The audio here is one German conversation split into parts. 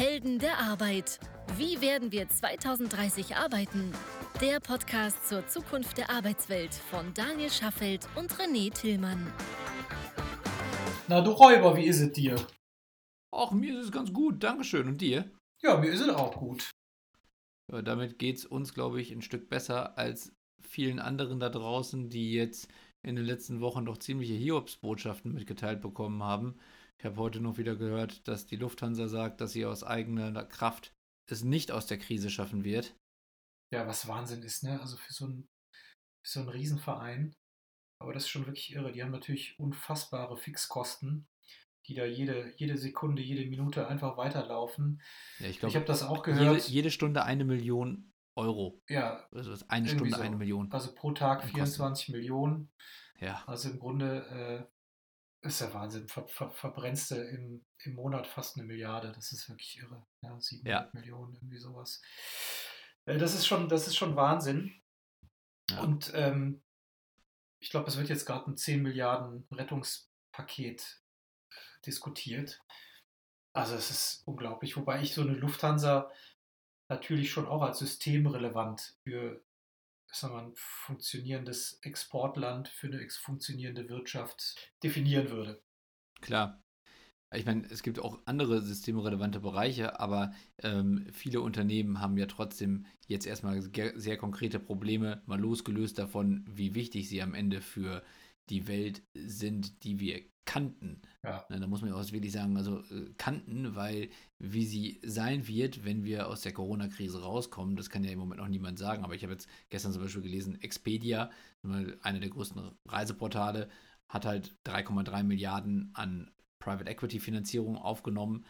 Helden der Arbeit. Wie werden wir 2030 arbeiten? Der Podcast zur Zukunft der Arbeitswelt von Daniel Schaffelt und René Tillmann. Na du Räuber, wie ist es dir? Ach, mir ist es ganz gut, Dankeschön. Und dir? Ja, mir ist es auch gut. Ja, damit geht es uns, glaube ich, ein Stück besser als vielen anderen da draußen, die jetzt in den letzten Wochen doch ziemliche Hiobsbotschaften mitgeteilt bekommen haben. Ich habe heute noch wieder gehört, dass die Lufthansa sagt, dass sie aus eigener Kraft es nicht aus der Krise schaffen wird. Ja, was Wahnsinn ist, ne? Also für so einen, für so einen Riesenverein. Aber das ist schon wirklich irre. Die haben natürlich unfassbare Fixkosten, die da jede, jede Sekunde, jede Minute einfach weiterlaufen. Ja, ich glaube, Ich habe das auch gehört. jede, jede Stunde eine Million Euro. ja, Also eine Stunde so. eine Million. Also pro Tag Kosten. 24 Millionen. Ja, Also im Grunde ist ja Wahnsinn. Ver, ver, verbrennst du im, im Monat fast eine Milliarde. Das ist wirklich irre. Ja, 700 Ja. Millionen, irgendwie sowas. Äh, das, ist schon, das ist schon Wahnsinn. Ja. Und ähm, ich glaube, es wird jetzt gerade ein 10 Milliarden Rettungspaket diskutiert. Also es ist unglaublich. Wobei ich so eine Lufthansa natürlich schon auch als systemrelevant für sagen wir, ein funktionierendes Exportland, für eine funktionierende Wirtschaft definieren würde. klar. Ich meine, es gibt auch andere systemrelevante Bereiche, aber ähm, viele Unternehmen haben ja trotzdem jetzt erstmal sehr konkrete Probleme, mal losgelöst davon, wie wichtig sie am Ende für die Welt sind, die wir kannten. Ja. Ne, Da muss man ja auch wirklich sagen, also äh, kannten, weil wie sie sein wird, wenn wir aus der Corona-Krise rauskommen, das kann ja im Moment noch niemand sagen. Aber ich habe jetzt gestern zum Beispiel gelesen, Expedia, einer der größten Reiseportale, hat halt 3,3 Milliarden an Private Equity Finanzierung aufgenommen.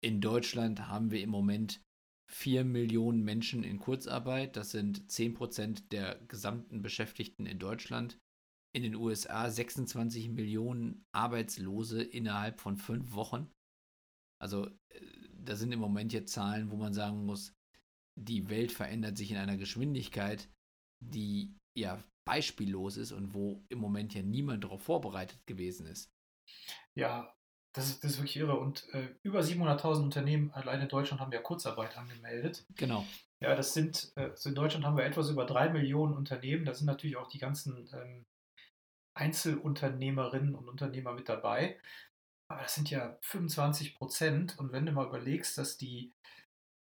In Deutschland haben wir im Moment 4 Millionen Menschen in Kurzarbeit. Das sind 10 Prozent der gesamten Beschäftigten in Deutschland. In den USA 26 Millionen Arbeitslose innerhalb von fünf Wochen. Also, äh, da sind im Moment jetzt Zahlen, wo man sagen muss, die Welt verändert sich in einer Geschwindigkeit, die ja beispiellos ist und wo im Moment ja niemand darauf vorbereitet gewesen ist. Ja, das ist, das ist wirklich irre. Und äh, über 700.000 Unternehmen allein in Deutschland haben ja Kurzarbeit angemeldet. Genau. Ja, das sind, äh, also in Deutschland haben wir etwas über drei Millionen Unternehmen. Da sind natürlich auch die ganzen ähm, Einzelunternehmerinnen und Unternehmer mit dabei. Aber das sind ja 25 Prozent. Und wenn du mal überlegst, dass die,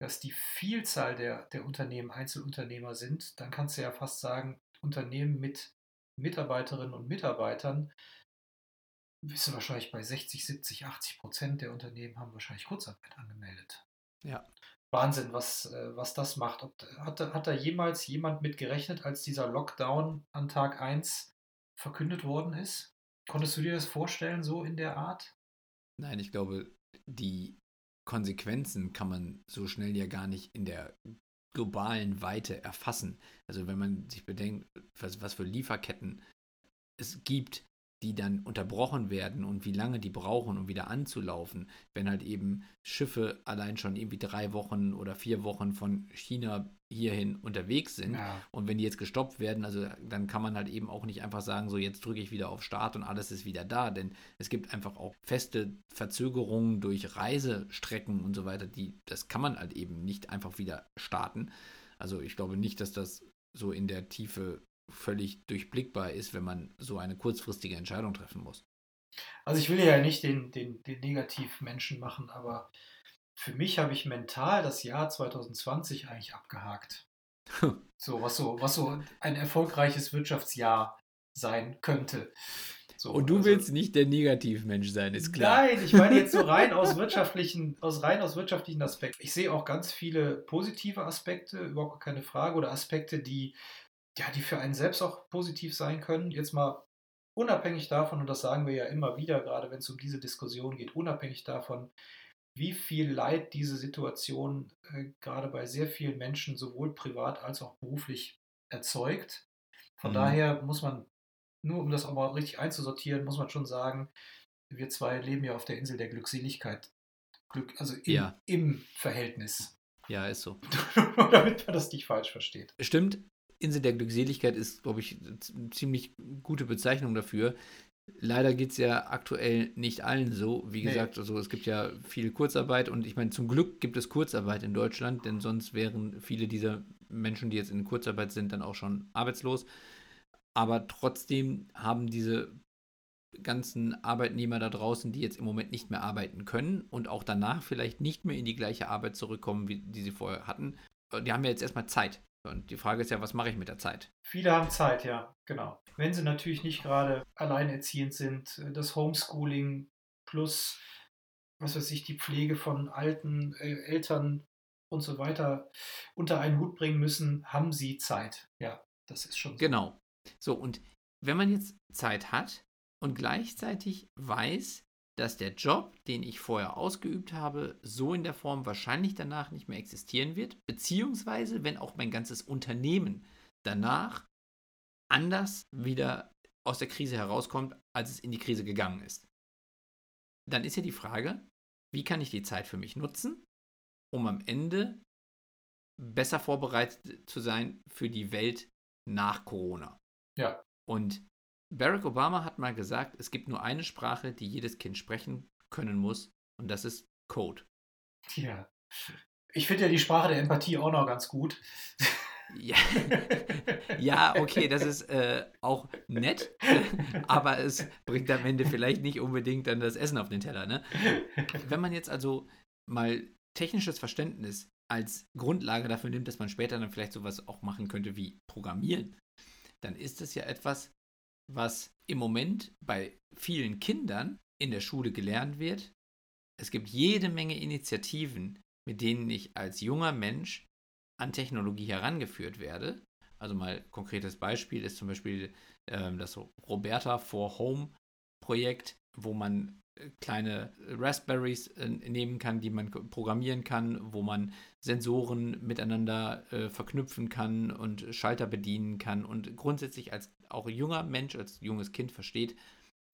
dass die Vielzahl der, der Unternehmen Einzelunternehmer sind, dann kannst du ja fast sagen, Unternehmen mit Mitarbeiterinnen und Mitarbeitern, bist du wahrscheinlich bei 60, 70, 80 Prozent der Unternehmen haben wahrscheinlich Kurzarbeit angemeldet. Ja. Wahnsinn, was, äh, was das macht. Ob, hat, da- hat da jemals jemand mit gerechnet, als dieser Lockdown an Tag 1 verkündet worden ist? Konntest du dir das vorstellen, so in der Art? Nein, ich glaube, die Konsequenzen kann man so schnell ja gar nicht in der globalen Weite erfassen. Also wenn man sich bedenkt, was, was für Lieferketten es gibt, die dann unterbrochen werden und wie lange die brauchen, um wieder anzulaufen, wenn halt eben Schiffe allein schon irgendwie drei Wochen oder vier Wochen von China hierhin unterwegs sind. Ja. Und wenn die jetzt gestoppt werden, also dann kann man halt eben auch nicht einfach sagen, so jetzt drücke ich wieder auf Start und alles ist wieder da, denn es gibt einfach auch feste Verzögerungen durch Reisestrecken und so weiter, die das kann man halt eben nicht einfach wieder starten. Also ich glaube nicht, dass das so in der Tiefe völlig durchblickbar ist, wenn man so eine kurzfristige Entscheidung treffen muss. Also ich will ja nicht den, den, den Negativmenschen machen, aber für mich habe ich mental das Jahr 2020 eigentlich abgehakt. So, was so, was so ein erfolgreiches Wirtschaftsjahr sein könnte. So, Und du also- willst nicht der Negativmensch sein, ist klar. Nein, ich meine jetzt so rein aus wirtschaftlichen, aus rein aus wirtschaftlichen Aspekten. Ich sehe auch ganz viele positive Aspekte, überhaupt keine Frage, oder Aspekte, die, ja, die für einen selbst auch positiv sein können. Jetzt mal unabhängig davon, und das sagen wir ja immer wieder, gerade wenn es um diese Diskussion geht, unabhängig davon, wie viel Leid diese Situation äh, gerade bei sehr vielen Menschen sowohl privat als auch beruflich erzeugt. Von Mhm. daher muss man, nur um das auch mal richtig einzusortieren, muss man schon sagen, wir zwei leben ja auf der Insel der Glückseligkeit. Glück, also im, Ja. im Verhältnis. Ja, ist so. Damit man das nicht falsch versteht. Stimmt, Insel der Glückseligkeit ist, glaube ich, eine ziemlich gute Bezeichnung dafür. Leider geht es ja aktuell nicht allen so. Wie Nee. gesagt, also es gibt ja viel Kurzarbeit und ich meine, zum Glück gibt es Kurzarbeit in Deutschland, denn sonst wären viele dieser Menschen, die jetzt in Kurzarbeit sind, dann auch schon arbeitslos. Aber trotzdem haben diese ganzen Arbeitnehmer da draußen, die jetzt im Moment nicht mehr arbeiten können und auch danach vielleicht nicht mehr in die gleiche Arbeit zurückkommen, wie die sie vorher hatten, äh, die haben ja jetzt erstmal Zeit. Und die Frage ist ja, was mache ich mit der Zeit? Viele haben Zeit, ja, genau. Wenn sie natürlich nicht gerade alleinerziehend sind, äh, das Homeschooling plus, was weiß ich, die Pflege von alten äh, Eltern und so weiter unter einen Hut bringen müssen, haben sie Zeit. Ja, das ist schon so. Genau. So, und wenn man jetzt Zeit hat und gleichzeitig weiß, dass der Job, den ich vorher ausgeübt habe, so in der Form wahrscheinlich danach nicht mehr existieren wird, beziehungsweise wenn auch mein ganzes Unternehmen danach anders wieder aus der Krise herauskommt, als es in die Krise gegangen ist. Dann ist ja die Frage, wie kann ich die Zeit für mich nutzen, um am Ende besser vorbereitet zu sein für die Welt nach Corona. Ja. Und Barack Obama hat mal gesagt, es gibt nur eine Sprache, die jedes Kind sprechen können muss, und das ist Code. Ja. Ich finde ja die Sprache der Empathie auch noch ganz gut. Ja, ja okay, das ist äh, auch nett, aber es bringt am Ende vielleicht nicht unbedingt dann das Essen auf den Teller. Ne? Wenn man jetzt also mal technisches Verständnis als Grundlage dafür nimmt, dass man später dann vielleicht sowas auch machen könnte wie Programmieren, dann ist es ja etwas, was im Moment bei vielen Kindern in der Schule gelernt wird. Es gibt jede Menge Initiativen, mit denen ich als junger Mensch an Technologie herangeführt werde. Also mal konkretes Beispiel ist zum Beispiel ähm, das Roberta for Home Projekt, wo man äh, kleine Raspberries äh, nehmen kann, die man programmieren kann, wo man Sensoren miteinander äh, verknüpfen kann und Schalter bedienen kann und grundsätzlich als auch junger Mensch, als junges Kind versteht,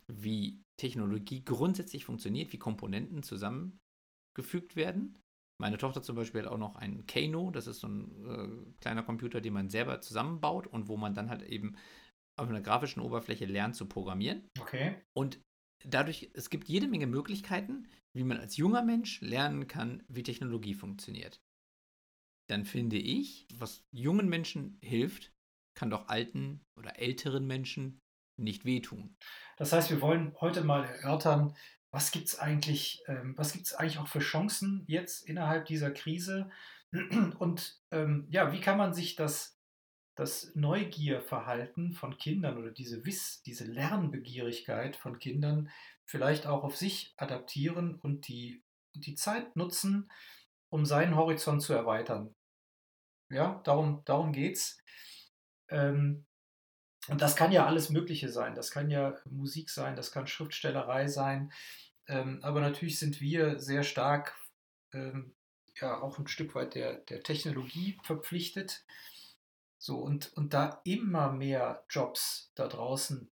wie Technologie grundsätzlich funktioniert, wie Komponenten zusammengefügt werden. Meine Tochter zum Beispiel hat auch noch einen Kano, das ist so ein äh, kleiner Computer, den man selber zusammenbaut und wo man dann halt eben auf einer grafischen Oberfläche lernt zu programmieren. Okay. Und dadurch, es gibt jede Menge Möglichkeiten, wie man als junger Mensch lernen kann, wie Technologie funktioniert. Dann finde ich, was jungen Menschen hilft, kann doch alten oder älteren Menschen nicht wehtun. Das heißt, wir wollen heute mal erörtern, was gibt es eigentlich, ähm, was gibt eigentlich auch für Chancen jetzt innerhalb dieser Krise? Und ähm, ja, wie kann man sich das, das Neugierverhalten von Kindern oder diese Wiss, diese Lernbegierigkeit von Kindern vielleicht auch auf sich adaptieren und die, die Zeit nutzen, um seinen Horizont zu erweitern? Ja, darum, darum geht es. Ähm, und das kann ja alles Mögliche sein. Das kann ja Musik sein, das kann Schriftstellerei sein. Ähm, aber natürlich sind wir sehr stark ähm, ja auch ein Stück weit der, der Technologie verpflichtet. So, und, und da immer mehr Jobs da draußen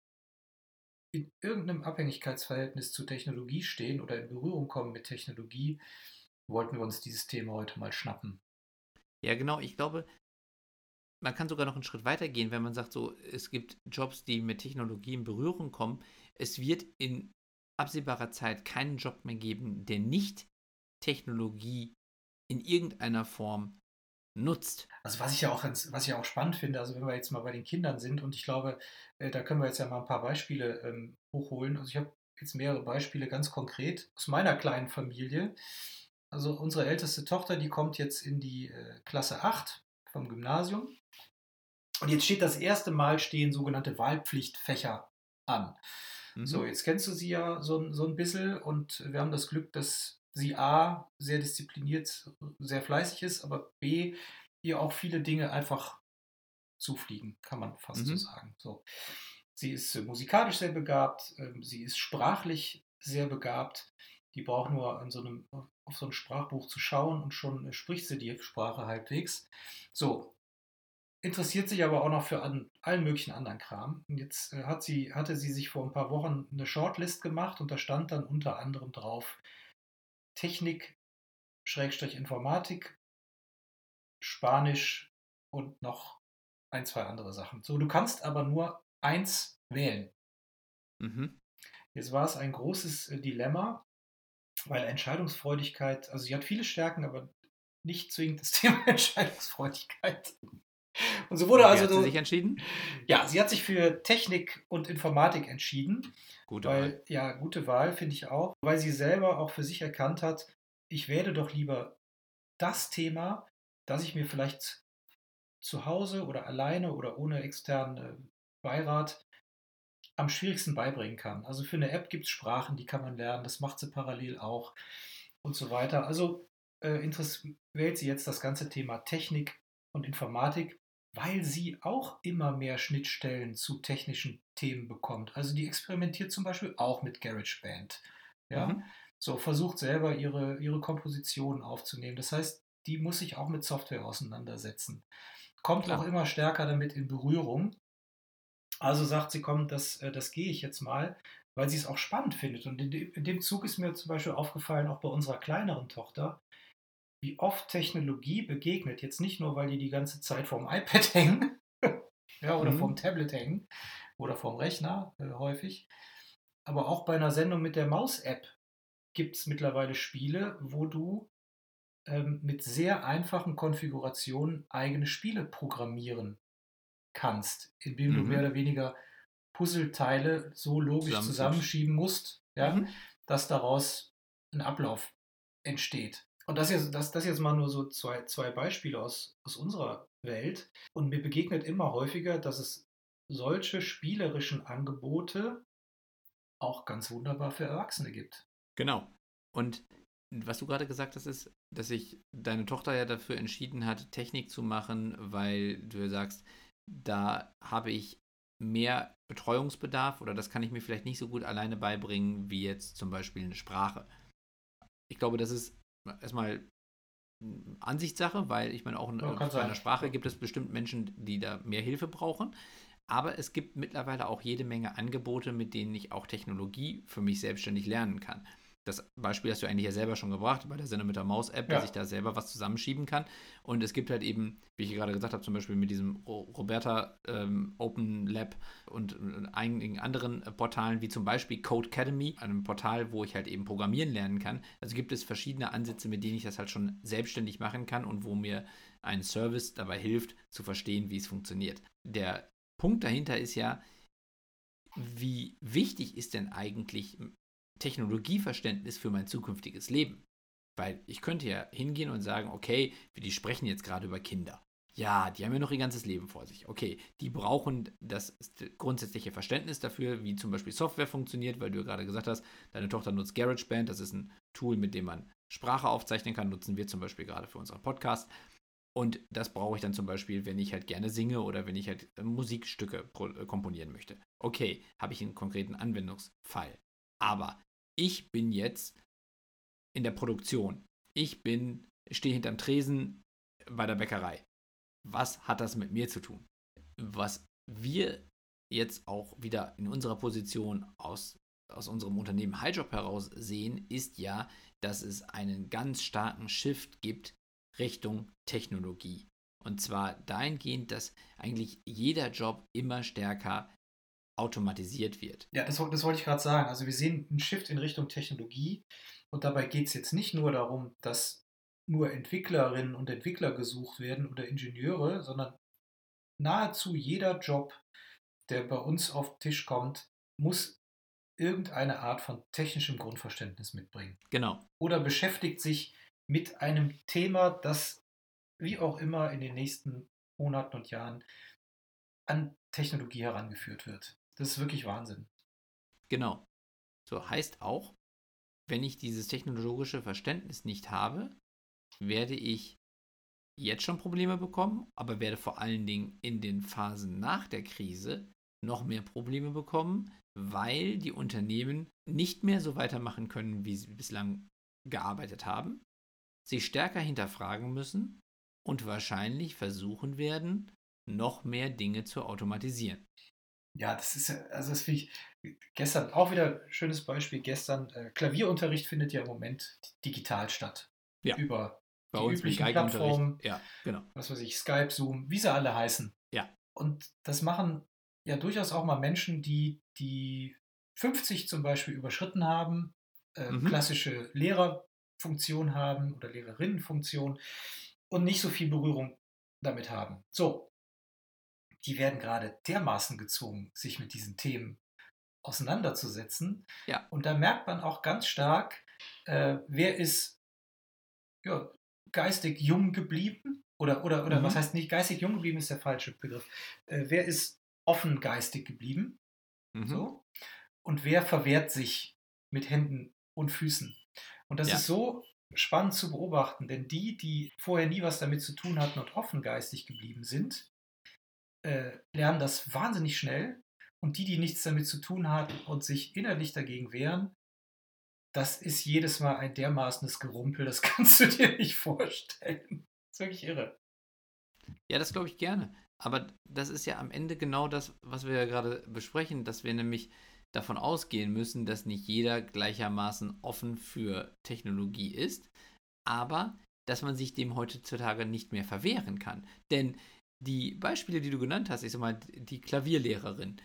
in irgendeinem Abhängigkeitsverhältnis zu Technologie stehen oder in Berührung kommen mit Technologie, wollten wir uns dieses Thema heute mal schnappen. Ja, genau. Ich glaube, man kann sogar noch einen Schritt weiter gehen, wenn man sagt, so, es gibt Jobs, die mit Technologie in Berührung kommen. Es wird in absehbarer Zeit keinen Job mehr geben, der nicht Technologie in irgendeiner Form nutzt. Also was ich ja auch ganz, was ich auch spannend finde, also wenn wir jetzt mal bei den Kindern sind und ich glaube, äh, da können wir jetzt ja mal ein paar Beispiele ähm, hochholen. Also ich habe jetzt mehrere Beispiele ganz konkret aus meiner kleinen Familie. Also unsere älteste Tochter, die kommt jetzt in die äh, Klasse 8 vom Gymnasium. Und jetzt steht das erste Mal stehen sogenannte Wahlpflichtfächer an. Mhm. So, jetzt kennst du sie ja so, so ein bisschen und wir haben das Glück, dass sie A, sehr diszipliniert, sehr fleißig ist, aber B, ihr auch viele Dinge einfach zufliegen, kann man fast Mhm. so sagen. So. Sie ist äh, musikalisch sehr begabt, ähm, sie ist sprachlich sehr begabt. Die braucht nur an so einem, auf so ein Sprachbuch zu schauen und schon äh, spricht sie die Sprache halbwegs. So, interessiert sich aber auch noch für an, allen möglichen anderen Kram. Und jetzt äh, hat sie, hatte sie sich vor ein paar Wochen eine Shortlist gemacht und da stand dann unter anderem drauf Technik, Schrägstrich Informatik, Spanisch und noch ein, zwei andere Sachen. So, du kannst aber nur eins wählen. Mhm. Jetzt war es ein großes äh, Dilemma, weil Entscheidungsfreudigkeit, also sie hat viele Stärken, aber nicht zwingend das Thema Entscheidungsfreudigkeit. Und so wurde Wie also hat sie sich entschieden? ja, sie hat sich für Technik und Informatik entschieden, Gute weil Wahl. ja, gute Wahl finde ich auch, weil sie selber auch für sich erkannt hat, ich werde doch lieber das Thema, das ich mir vielleicht zu Hause oder alleine oder ohne externen äh, Beirat am schwierigsten beibringen kann. Also für eine App gibt es Sprachen, die kann man lernen, das macht sie parallel auch und so weiter. Also äh, interess- wählt sie jetzt das ganze Thema Technik und Informatik, weil sie auch immer mehr Schnittstellen zu technischen Themen bekommt. Also die experimentiert zum Beispiel auch mit GarageBand. Ja, Mhm. so versucht selber ihre, ihre Kompositionen aufzunehmen. Das heißt, die muss sich auch mit Software auseinandersetzen. Kommt Klar. auch immer stärker damit in Berührung. Also sagt sie, komm, das, äh, das gehe ich jetzt mal, weil sie es auch spannend findet. Und in dem, in dem Zug ist mir zum Beispiel aufgefallen, auch bei unserer kleineren Tochter, wie oft Technologie begegnet. Jetzt nicht nur, weil die die ganze Zeit vorm iPad hängen ja, oder Mhm. vorm Tablet hängen oder vorm Rechner äh, häufig, aber auch bei einer Sendung mit der Maus-App gibt es mittlerweile Spiele, wo du ähm, mit sehr einfachen Konfigurationen eigene Spiele programmieren kannst, indem du Mhm. mehr oder weniger Puzzleteile so logisch Zusammenfügst. zusammenschieben musst, ja, Mhm. dass daraus ein Ablauf entsteht. Und das jetzt, das, das jetzt mal nur so zwei, zwei Beispiele aus, aus unserer Welt. Und mir begegnet immer häufiger, dass es solche spielerischen Angebote auch ganz wunderbar für Erwachsene gibt. Genau. Und was du gerade gesagt hast, ist, dass sich deine Tochter ja dafür entschieden hat, Technik zu machen, weil du sagst, da habe ich mehr Betreuungsbedarf oder das kann ich mir vielleicht nicht so gut alleine beibringen, wie jetzt zum Beispiel eine Sprache. Ich glaube, das ist erstmal Ansichtssache, weil ich meine, auch in, Ja, einer. Sprache gibt es bestimmt Menschen, die da mehr Hilfe brauchen. Aber es gibt mittlerweile auch jede Menge Angebote, mit denen ich auch Technologie für mich selbstständig lernen kann. Das Beispiel hast du eigentlich ja selber schon gebracht bei der Sendung mit der Maus-App, Ja. dass ich da selber was zusammenschieben kann. Und es gibt halt eben, wie ich gerade gesagt habe, zum Beispiel mit diesem Ro- Roberta ähm, Open Lab und äh, einigen anderen äh, Portalen, wie zum Beispiel Code Academy, einem Portal, wo ich halt eben programmieren lernen kann. Also gibt es verschiedene Ansätze, mit denen ich das halt schon selbstständig machen kann und wo mir ein Service dabei hilft, zu verstehen, wie es funktioniert. Der Punkt dahinter ist ja, wie wichtig ist denn eigentlich Technologieverständnis für mein zukünftiges Leben? Weil ich könnte ja hingehen und sagen, okay, die sprechen jetzt gerade über Kinder. Ja, die haben ja noch ihr ganzes Leben vor sich. Okay, die brauchen das grundsätzliche Verständnis dafür, wie zum Beispiel Software funktioniert, weil du ja gerade gesagt hast, deine Tochter nutzt GarageBand, das ist ein Tool, mit dem man Sprache aufzeichnen kann, nutzen wir zum Beispiel gerade für unseren Podcast. Und das brauche ich dann zum Beispiel, wenn ich halt gerne singe oder wenn ich halt Musikstücke äh, komponieren möchte. Okay, habe ich einen konkreten Anwendungsfall. Aber ich bin jetzt in der Produktion. Ich bin, stehe hinterm Tresen bei der Bäckerei. Was hat das mit mir zu tun? Was wir jetzt auch wieder in unserer Position aus, aus unserem Unternehmen Highjob heraus sehen, ist ja, dass es einen ganz starken Shift gibt Richtung Technologie. Und zwar dahingehend, dass eigentlich jeder Job immer stärker automatisiert wird. Ja, das, das wollte ich gerade sagen. Also wir sehen einen Shift in Richtung Technologie und dabei geht es jetzt nicht nur darum, dass nur Entwicklerinnen und Entwickler gesucht werden oder Ingenieure, sondern nahezu jeder Job, der bei uns auf den Tisch kommt, muss irgendeine Art von technischem Grundverständnis mitbringen. Genau. Oder beschäftigt sich mit einem Thema, das wie auch immer in den nächsten Monaten und Jahren an Technologie herangeführt wird. Das ist wirklich Wahnsinn. Genau. So heißt auch, wenn ich dieses technologische Verständnis nicht habe, werde ich jetzt schon Probleme bekommen, aber werde vor allen Dingen in den Phasen nach der Krise noch mehr Probleme bekommen, weil die Unternehmen nicht mehr so weitermachen können, wie sie bislang gearbeitet haben, sich stärker hinterfragen müssen und wahrscheinlich versuchen werden, noch mehr Dinge zu automatisieren. Ja, das ist ja, also das finde ich gestern auch wieder ein schönes Beispiel. Gestern, äh, Klavierunterricht findet ja im Moment digital statt. Ja. Über Bei die üblichen. Plattformen, Ja, genau. was weiß ich, Skype, Zoom, wie sie alle heißen. Ja. Und das machen ja durchaus auch mal Menschen, die, die 50 zum Beispiel überschritten haben, äh, Mhm. klassische Lehrerfunktion haben oder Lehrerinnenfunktion und nicht so viel Berührung damit haben. So, die werden gerade dermaßen gezwungen, sich mit diesen Themen auseinanderzusetzen. Ja. Und da merkt man auch ganz stark, äh, wer ist ja, geistig jung geblieben oder, oder, oder Mhm. was heißt nicht geistig jung geblieben ist der falsche Begriff. Äh, wer ist offen geistig geblieben? Mhm. So. Und wer verwehrt sich mit Händen und Füßen? Und das Ja. ist so spannend zu beobachten, denn die, die vorher nie was damit zu tun hatten und offen geistig geblieben sind, äh, lernen das wahnsinnig schnell. Und die, die nichts damit zu tun hatten und sich innerlich dagegen wehren, das ist jedes Mal ein dermaßenes Gerumpel, das kannst du dir nicht vorstellen. Das ist wirklich irre. Ja, das glaube ich gerne. Aber das ist ja am Ende genau das, was wir ja gerade besprechen, dass wir nämlich davon ausgehen müssen, dass nicht jeder gleichermaßen offen für Technologie ist, aber dass man sich dem heutzutage nicht mehr verwehren kann. Denn die Beispiele, die du genannt hast, ich sag mal, die Klavierlehrerin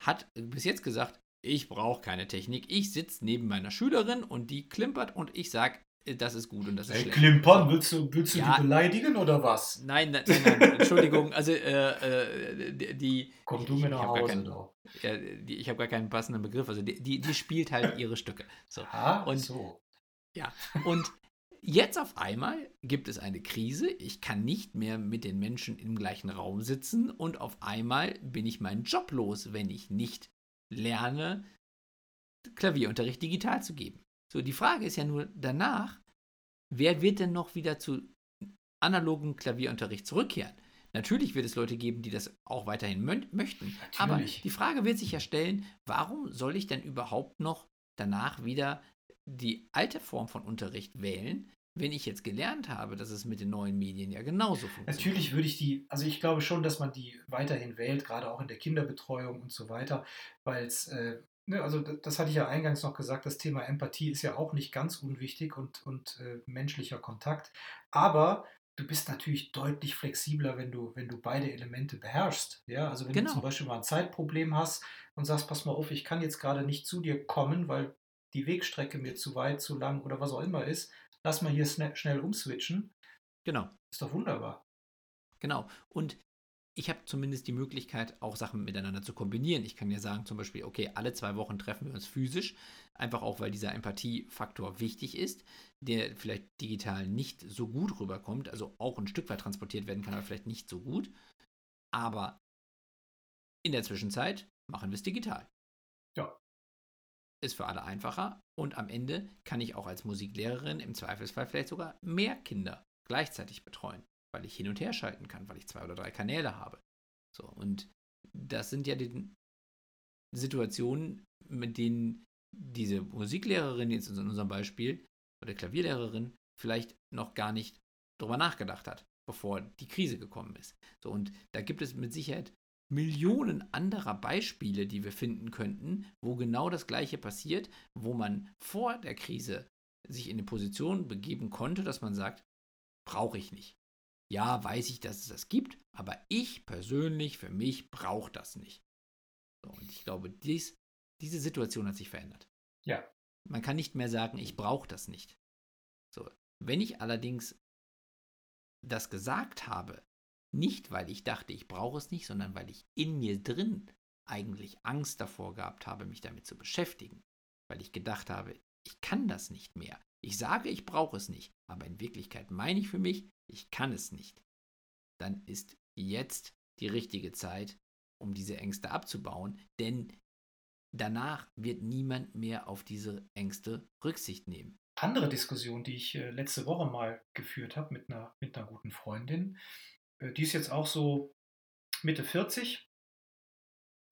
hat bis jetzt gesagt, ich brauche keine Technik, ich sitze neben meiner Schülerin und die klimpert und ich sage, das ist gut und das ist Ey, schlecht. Klimpern, willst du, willst du Ja. die beleidigen oder was? Nein, nein, nein, nein Entschuldigung, also äh, äh, die-. Komm ich- du mir nach Hause keinen-. Ja, die, ich habe gar keinen passenden Begriff. Also die, die, die spielt halt ihre Stücke. So. Ah, Und- so. Und jetzt auf einmal gibt es eine Krise. Ich kann nicht mehr mit den Menschen im gleichen Raum sitzen und auf einmal bin ich meinen Job los, wenn ich nicht lerne, Klavierunterricht digital zu geben. So, die Frage ist ja nur danach, wer wird denn noch wieder zu analogen Klavierunterricht zurückkehren? Natürlich wird es Leute geben, die das auch weiterhin mö möchten. Aber Natürlich. die Frage wird sich ja stellen, warum soll ich denn überhaupt noch danach wieder die alte Form von Unterricht wählen, wenn ich jetzt gelernt habe, dass es mit den neuen Medien ja genauso funktioniert? Natürlich würde ich die, also ich glaube schon, dass man die weiterhin wählt, gerade auch in der Kinderbetreuung und so weiter, weil es, äh, ne, also das hatte ich ja eingangs noch gesagt, das Thema Empathie ist ja auch nicht ganz unwichtig und, und äh, menschlicher Kontakt, aber du bist natürlich deutlich flexibler, wenn du, wenn du beide Elemente beherrschst. Ja, also wenn Genau. du zum Beispiel mal ein Zeitproblem hast und sagst, pass mal auf, ich kann jetzt gerade nicht zu dir kommen, weil die Wegstrecke mir zu weit, zu lang oder was auch immer ist, lass mal hier schnell umswitchen. Genau. Ist doch wunderbar. Genau. Und ich habe zumindest die Möglichkeit, auch Sachen miteinander zu kombinieren. Ich kann ja sagen, zum Beispiel, okay, alle zwei Wochen treffen wir uns physisch, einfach auch, weil dieser Empathiefaktor wichtig ist, der vielleicht digital nicht so gut rüberkommt, also auch ein Stück weit transportiert werden kann, aber vielleicht nicht so gut. Aber in der Zwischenzeit machen wir es digital. Ja. Ist für alle einfacher und am Ende kann ich auch als Musiklehrerin im Zweifelsfall vielleicht sogar mehr Kinder gleichzeitig betreuen weil ich hin und her schalten kann, weil ich zwei oder drei Kanäle habe. So, und das sind ja die Situationen, mit denen diese Musiklehrerin jetzt in unserem Beispiel oder Klavierlehrerin vielleicht noch gar nicht drüber nachgedacht hat, bevor die Krise gekommen ist. So, und da gibt es mit Sicherheit Millionen anderer Beispiele, die wir finden könnten, wo genau das Gleiche passiert, wo man vor der Krise sich in eine Position begeben konnte, dass man sagt, brauche ich nicht. Ja, weiß ich, dass es das gibt, aber ich persönlich, für mich, brauche das nicht. So, und ich glaube, dies, diese Situation hat sich verändert. Ja. Man kann nicht mehr sagen, ich brauche das nicht. So, wenn ich allerdings das gesagt habe, nicht weil ich dachte, ich brauche es nicht, sondern weil ich in mir drin eigentlich Angst davor gehabt habe, mich damit zu beschäftigen, weil ich gedacht habe, ich kann das nicht mehr. Ich sage, ich brauche es nicht, aber in Wirklichkeit meine ich für mich, ich kann es nicht. Dann ist jetzt die richtige Zeit, um diese Ängste abzubauen, denn danach wird niemand mehr auf diese Ängste Rücksicht nehmen. Andere Diskussion, die ich äh, letzte Woche mal geführt habe mit einer, mit einer guten Freundin, die ist jetzt auch so Mitte 40,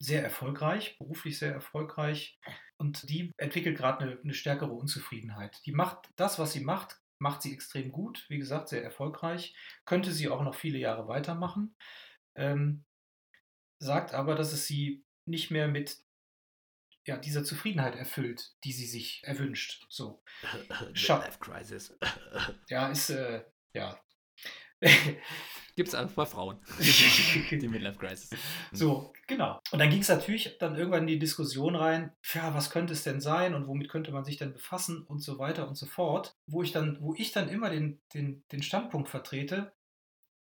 sehr erfolgreich, beruflich sehr erfolgreich und die entwickelt gerade eine, eine stärkere Unzufriedenheit. Die macht das, was sie macht, macht sie extrem gut, wie gesagt, sehr erfolgreich, könnte sie auch noch viele Jahre weitermachen, ähm, sagt aber, dass es sie nicht mehr mit ja, dieser Zufriedenheit erfüllt, die sie sich erwünscht. So. Schau. Life Crisis. Ja, ist, äh, ja. Gibt es einfach bei Frauen. die Midlife Crisis. So, genau. Und dann ging es natürlich dann irgendwann in die Diskussion rein, ja, was könnte es denn sein und womit könnte man sich denn befassen und so weiter und so fort, wo ich dann, wo ich dann immer den, den, den Standpunkt vertrete,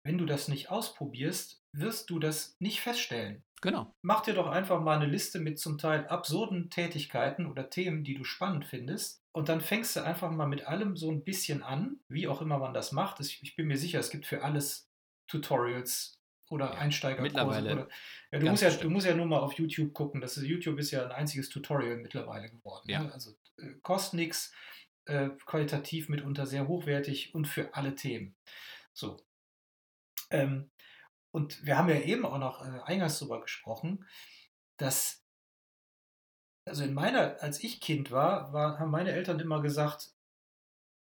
wenn du das nicht ausprobierst, wirst du das nicht feststellen. Genau. Mach dir doch einfach mal eine Liste mit zum Teil absurden Tätigkeiten oder Themen, die du spannend findest. Und dann fängst du einfach mal mit allem so ein bisschen an, wie auch immer man das macht. Ich bin mir sicher, es gibt für alles Tutorials oder ja, Einsteigerkurse. Mittlerweile. Oder, ja, du, musst ja, du musst ja nur mal auf YouTube gucken. Das ist, YouTube ist ja ein einziges Tutorial mittlerweile geworden. Ja. Ne? Also äh, kostet nichts, äh, qualitativ mitunter sehr hochwertig und für alle Themen. So. Ähm, und wir haben ja eben auch noch äh, eingangs darüber gesprochen, dass, also in meiner, als ich Kind war, war, haben meine Eltern immer gesagt,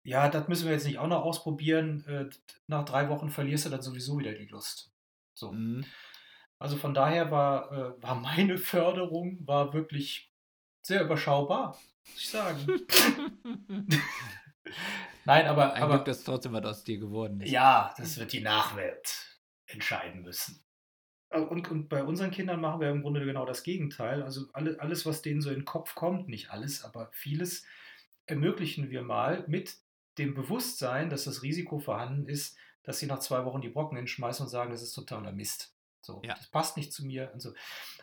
ja, das müssen wir jetzt nicht auch noch ausprobieren. Äh, nach drei Wochen verlierst du dann sowieso wieder die Lust. So. Mhm. Also von daher war, äh, war meine Förderung war wirklich sehr überschaubar, muss ich sagen. Nein, aber. Ein aber, Glück, dass trotzdem was aus dir geworden ist. Ja, das wird die Nachwelt entscheiden müssen. Und, und, bei unseren Kindern machen wir im Grunde genau das Gegenteil. Also alle, alles, was denen so in den Kopf kommt, nicht alles, aber vieles, ermöglichen wir mal mit dem Bewusstsein, dass das Risiko vorhanden ist, dass sie nach zwei Wochen die Brocken hinschmeißen und sagen, das ist totaler Mist. So, ja. das passt nicht zu mir und so.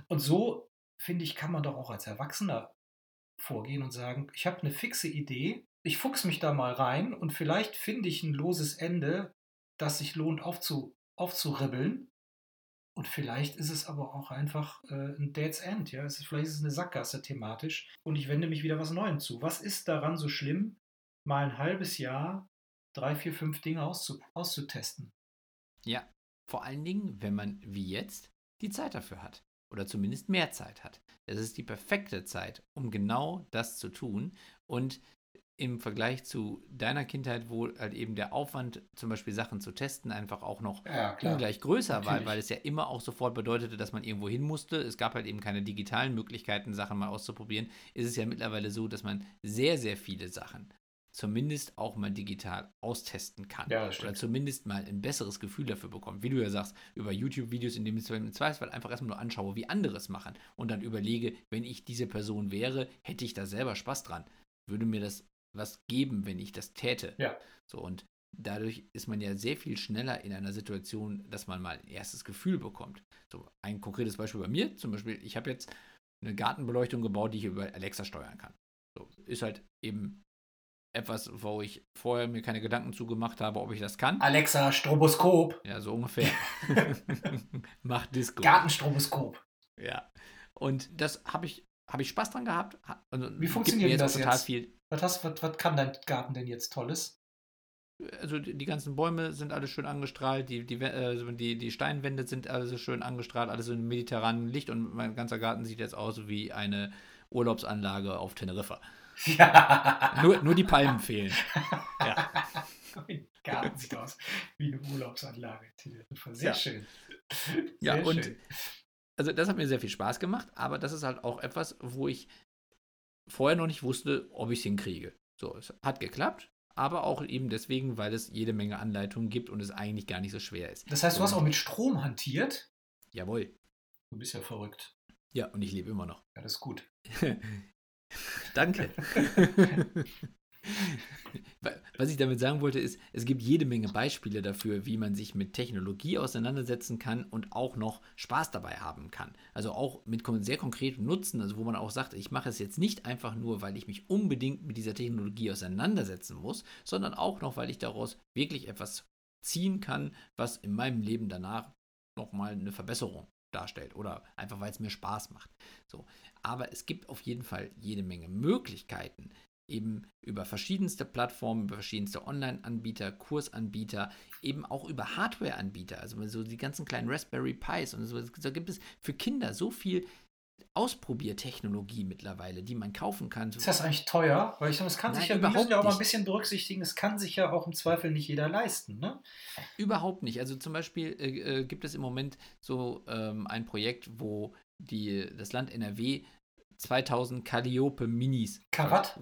Und so, finde ich, kann man doch auch als Erwachsener vorgehen und sagen, ich habe eine fixe Idee, ich fuchs mich da mal rein und vielleicht finde ich ein loses Ende, das sich lohnt aufzu, aufzuribbeln. Und vielleicht ist es aber auch einfach äh, ein Dead's End, ja. Es ist, vielleicht ist es eine Sackgasse thematisch und ich wende mich wieder was Neuem zu. Was ist daran so schlimm, mal ein halbes Jahr drei, vier, fünf Dinge auszu auszutesten? Ja, vor allen Dingen, wenn man wie jetzt die Zeit dafür hat. Oder zumindest mehr Zeit hat. Es ist die perfekte Zeit, um genau das zu tun. Und im Vergleich zu deiner Kindheit, wo halt eben der Aufwand, zum Beispiel Sachen zu testen, einfach auch noch ja, ungleich größer Natürlich. war, weil es ja immer auch sofort bedeutete, dass man irgendwo hin musste. Es gab halt eben keine digitalen Möglichkeiten, Sachen mal auszuprobieren. Ist es ja mittlerweile so, dass man sehr, sehr viele Sachen zumindest auch mal digital austesten kann. Ja, oder zumindest mal ein besseres Gefühl dafür bekommt. Wie du ja sagst, über YouTube-Videos, in denen ich im Zweifelsfall einfach erstmal nur anschaue, wie andere es machen und dann überlege, wenn ich diese Person wäre, hätte ich da selber Spaß dran. Würde mir das was geben, wenn ich das täte. Ja. So, und dadurch ist man ja sehr viel schneller in einer Situation, dass man mal ein erstes Gefühl bekommt. So, ein konkretes Beispiel bei mir, zum Beispiel, ich habe jetzt eine Gartenbeleuchtung gebaut, die ich über Alexa steuern kann. So, ist halt eben etwas, wo ich vorher mir keine Gedanken zugemacht habe, ob ich das kann. Alexa, Stroboskop. Ja, so ungefähr. Macht Disco. Gartenstroboskop. Ja. Und das habe ich, hab ich Spaß dran gehabt. Also, Wie funktioniert das total jetzt? Viel, was, hast, was, was kann dein Garten denn jetzt Tolles? Also die, ganzen Bäume sind alle schön angestrahlt, die, die, äh, die, die Steinwände sind alle schön angestrahlt, alles in mediterranem Licht und mein ganzer Garten sieht jetzt aus wie eine Urlaubsanlage auf Teneriffa. Ja. Nur, nur die Palmen fehlen. Ja. Mein Garten sieht aus wie eine Urlaubsanlage. Sehr ja. schön. Sehr ja, und schön. also das hat mir sehr viel Spaß gemacht, aber das ist halt auch etwas, wo ich vorher noch nicht wusste, ob ich es hinkriege. So, es hat geklappt, aber auch eben deswegen, weil es jede Menge Anleitungen gibt und es eigentlich gar nicht so schwer ist. Das heißt, du hast auch mit Strom hantiert? Jawohl. Du bist ja verrückt. Ja, und ich lebe immer noch. Ja, das ist gut. Danke. Was ich damit sagen wollte, ist, es gibt jede Menge Beispiele dafür, wie man sich mit Technologie auseinandersetzen kann und auch noch Spaß dabei haben kann. Also auch mit sehr konkretem Nutzen, also wo man auch sagt, ich mache es jetzt nicht einfach nur, weil ich mich unbedingt mit dieser Technologie auseinandersetzen muss, sondern auch noch, weil ich daraus wirklich etwas ziehen kann, was in meinem Leben danach nochmal eine Verbesserung darstellt oder einfach weil es mir Spaß macht. So, aber es gibt auf jeden Fall jede Menge Möglichkeiten, eben über verschiedenste Plattformen, über verschiedenste Online-Anbieter, Kursanbieter, eben auch über Hardware-Anbieter, also so die ganzen kleinen Raspberry Pis und so. Da gibt es für Kinder so viel Ausprobiertechnologie mittlerweile, die man kaufen kann. Ist das eigentlich teuer? Weil ich es kann Nein, sich ja, wir müssen ja auch mal ein bisschen berücksichtigen, es kann sich ja auch im Zweifel nicht jeder leisten, ne? Überhaupt nicht. Also zum Beispiel äh, äh gibt es im Moment so ähm, ein Projekt, wo die, das Land NRW 2000 Calliope Minis. Karat?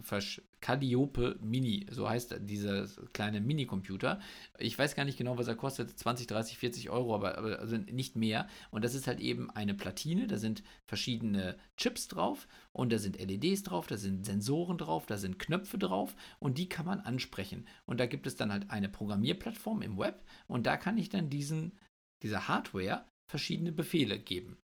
Calliope Mini, so heißt dieser kleine Minicomputer. Ich weiß gar nicht genau, was er kostet, 20, 30, 40 Euro, aber, aber also nicht mehr. Und das ist halt eben eine Platine, da sind verschiedene Chips drauf und da sind LEDs drauf, da sind Sensoren drauf, da sind Knöpfe drauf und die kann man ansprechen. Und da gibt es dann halt eine Programmierplattform im Web und da kann ich dann diesen, dieser Hardware verschiedene Befehle geben.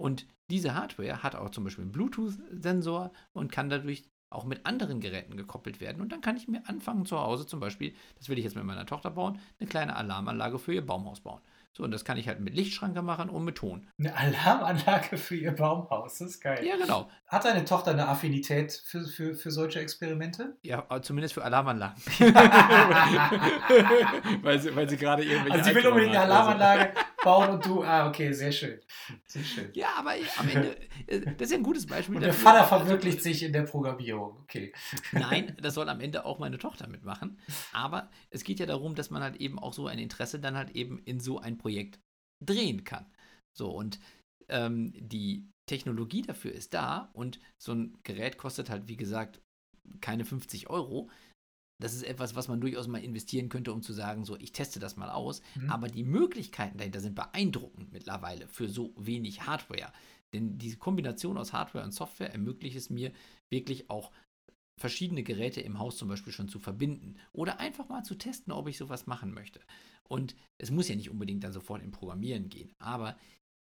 Und diese Hardware hat auch zum Beispiel einen Bluetooth-Sensor und kann dadurch auch mit anderen Geräten gekoppelt werden. Und dann kann ich mir anfangen zu Hause zum Beispiel, das will ich jetzt mit meiner Tochter bauen, eine kleine Alarmanlage für ihr Baumhaus bauen. So, und das kann ich halt mit Lichtschranke machen und mit Ton. Eine Alarmanlage für ihr Baumhaus, das ist geil. Ja, genau. Hat deine Tochter eine Affinität für, für, für solche Experimente? Ja, äh, zumindest für Alarmanlagen. weil sie, weil sie gerade irgendwelche. Also sie will unbedingt eine Alarmanlage bauen und du, ah, okay, sehr schön. Sehr schön. Ja, aber am Ende, äh, das ist ja ein gutes Beispiel. Und der Vater verwirklicht sich in der Programmierung, okay. Nein, das soll am Ende auch meine Tochter mitmachen. Aber es geht ja darum, dass man halt eben auch so ein Interesse dann halt eben in so ein Projekt drehen kann. So, und ähm, die Technologie dafür ist da und so ein Gerät kostet halt, wie gesagt, keine 50 Euro. Das ist etwas, was man durchaus mal investieren könnte, um zu sagen, so, ich teste das mal aus. Mhm. Aber die Möglichkeiten dahinter sind beeindruckend mittlerweile für so wenig Hardware. Denn diese Kombination aus Hardware und Software ermöglicht es mir wirklich auch verschiedene Geräte im Haus zum Beispiel schon zu verbinden oder einfach mal zu testen, ob ich sowas machen möchte. Und es muss ja nicht unbedingt dann sofort im Programmieren gehen, aber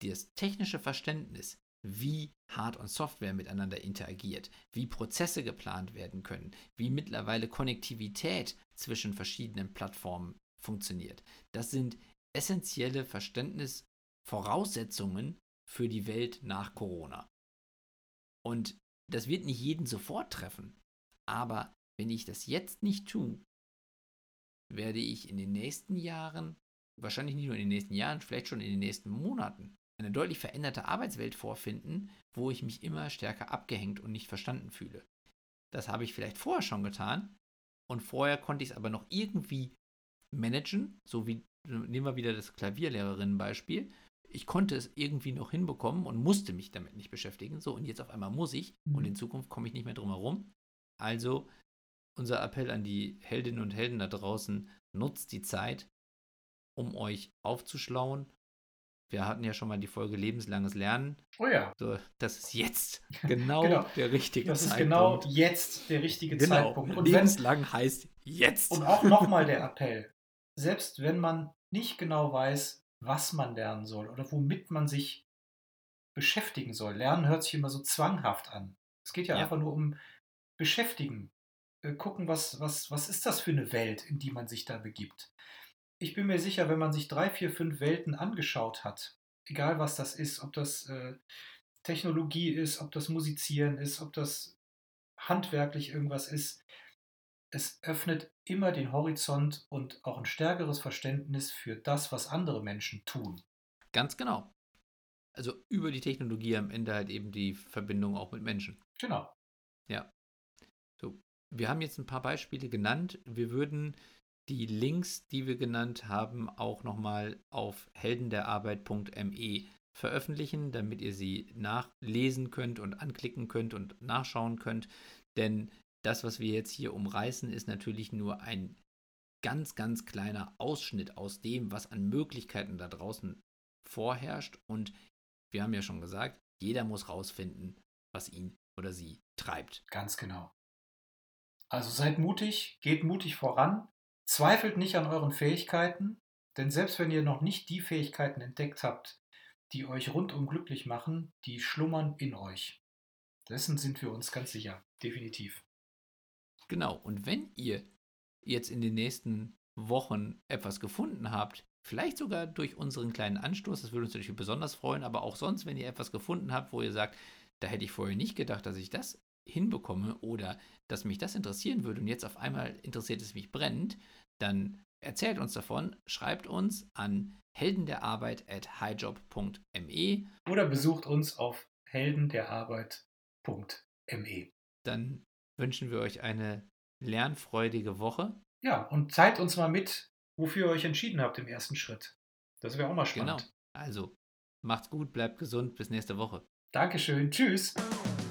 das technische Verständnis, wie Hard- und Software miteinander interagiert, wie Prozesse geplant werden können, wie mittlerweile Konnektivität zwischen verschiedenen Plattformen funktioniert. Das sind essentielle Verständnisvoraussetzungen für die Welt nach Corona. Und das wird nicht jeden sofort treffen. Aber wenn ich das jetzt nicht tue, werde ich in den nächsten Jahren, wahrscheinlich nicht nur in den nächsten Jahren, vielleicht schon in den nächsten Monaten, eine deutlich veränderte Arbeitswelt vorfinden, wo ich mich immer stärker abgehängt und nicht verstanden fühle. Das habe ich vielleicht vorher schon getan und vorher konnte ich es aber noch irgendwie managen, so wie nehmen wir wieder das Klavierlehrerinnen-Beispiel. Ich konnte es irgendwie noch hinbekommen und musste mich damit nicht beschäftigen. So, und jetzt auf einmal muss ich mhm. und in Zukunft komme ich nicht mehr drum herum. Also unser Appell an die Heldinnen und Helden da draußen, nutzt die Zeit, um euch aufzuschlauen. Wir hatten ja schon mal die Folge Lebenslanges Lernen. Oh ja. So, das ist jetzt genau, genau. der richtige das Zeitpunkt. Das ist genau jetzt der richtige genau. Zeitpunkt. Und Lebenslang wenn, heißt jetzt. Und auch nochmal der Appell. Selbst wenn man nicht genau weiß, was man lernen soll oder womit man sich beschäftigen soll. Lernen hört sich immer so zwanghaft an. Es geht ja, ja. einfach nur um beschäftigen, äh, gucken, was, was, was ist das für eine Welt, in die man sich da begibt. Ich bin mir sicher, wenn man sich drei, vier, fünf Welten angeschaut hat, egal was das ist, ob das äh, Technologie ist, ob das Musizieren ist, ob das handwerklich irgendwas ist, es öffnet immer den Horizont und auch ein stärkeres Verständnis für das, was andere Menschen tun. Ganz genau. Also über die Technologie am Ende halt eben die Verbindung auch mit Menschen. Genau. Ja wir haben jetzt ein paar Beispiele genannt. Wir würden die Links, die wir genannt haben, auch nochmal auf heldenderarbeit.me veröffentlichen, damit ihr sie nachlesen könnt und anklicken könnt und nachschauen könnt. Denn das, was wir jetzt hier umreißen, ist natürlich nur ein ganz, ganz kleiner Ausschnitt aus dem, was an Möglichkeiten da draußen vorherrscht. Und wir haben ja schon gesagt, jeder muss rausfinden, was ihn oder sie treibt. Ganz genau. Also seid mutig, geht mutig voran, zweifelt nicht an euren Fähigkeiten, denn selbst wenn ihr noch nicht die Fähigkeiten entdeckt habt, die euch rundum glücklich machen, die schlummern in euch. Dessen sind wir uns ganz sicher, definitiv. Genau, und wenn ihr jetzt in den nächsten Wochen etwas gefunden habt, vielleicht sogar durch unseren kleinen Anstoß, das würde uns natürlich besonders freuen, aber auch sonst, wenn ihr etwas gefunden habt, wo ihr sagt, da hätte ich vorher nicht gedacht, dass ich das hinbekomme oder dass mich das interessieren würde und jetzt auf einmal interessiert es mich brennend, dann erzählt uns davon, schreibt uns an heldenderarbeit at highjob.me oder besucht uns auf heldenderarbeit.me. Dann wünschen wir euch eine lernfreudige Woche. Ja, und zeigt uns mal mit, wofür ihr euch entschieden habt im ersten Schritt. Das wäre auch mal spannend. Genau. Also, macht's gut, bleibt gesund, bis nächste Woche. Dankeschön. Tschüss.